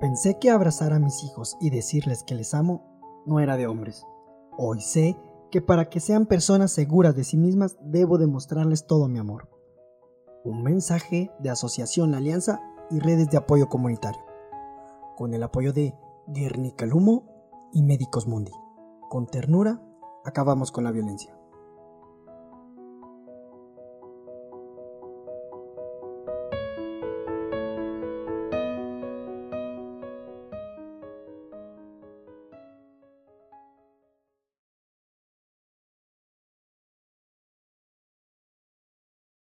Pensé que abrazar a mis hijos y decirles que les amo no era de hombres. Hoy sé que para que sean personas seguras de sí mismas debo demostrarles todo mi amor. Un mensaje de Asociación La Alianza y redes de apoyo comunitario. Con el apoyo de Guernica Lumo y Médicos Mundi. Con ternura acabamos con la violencia.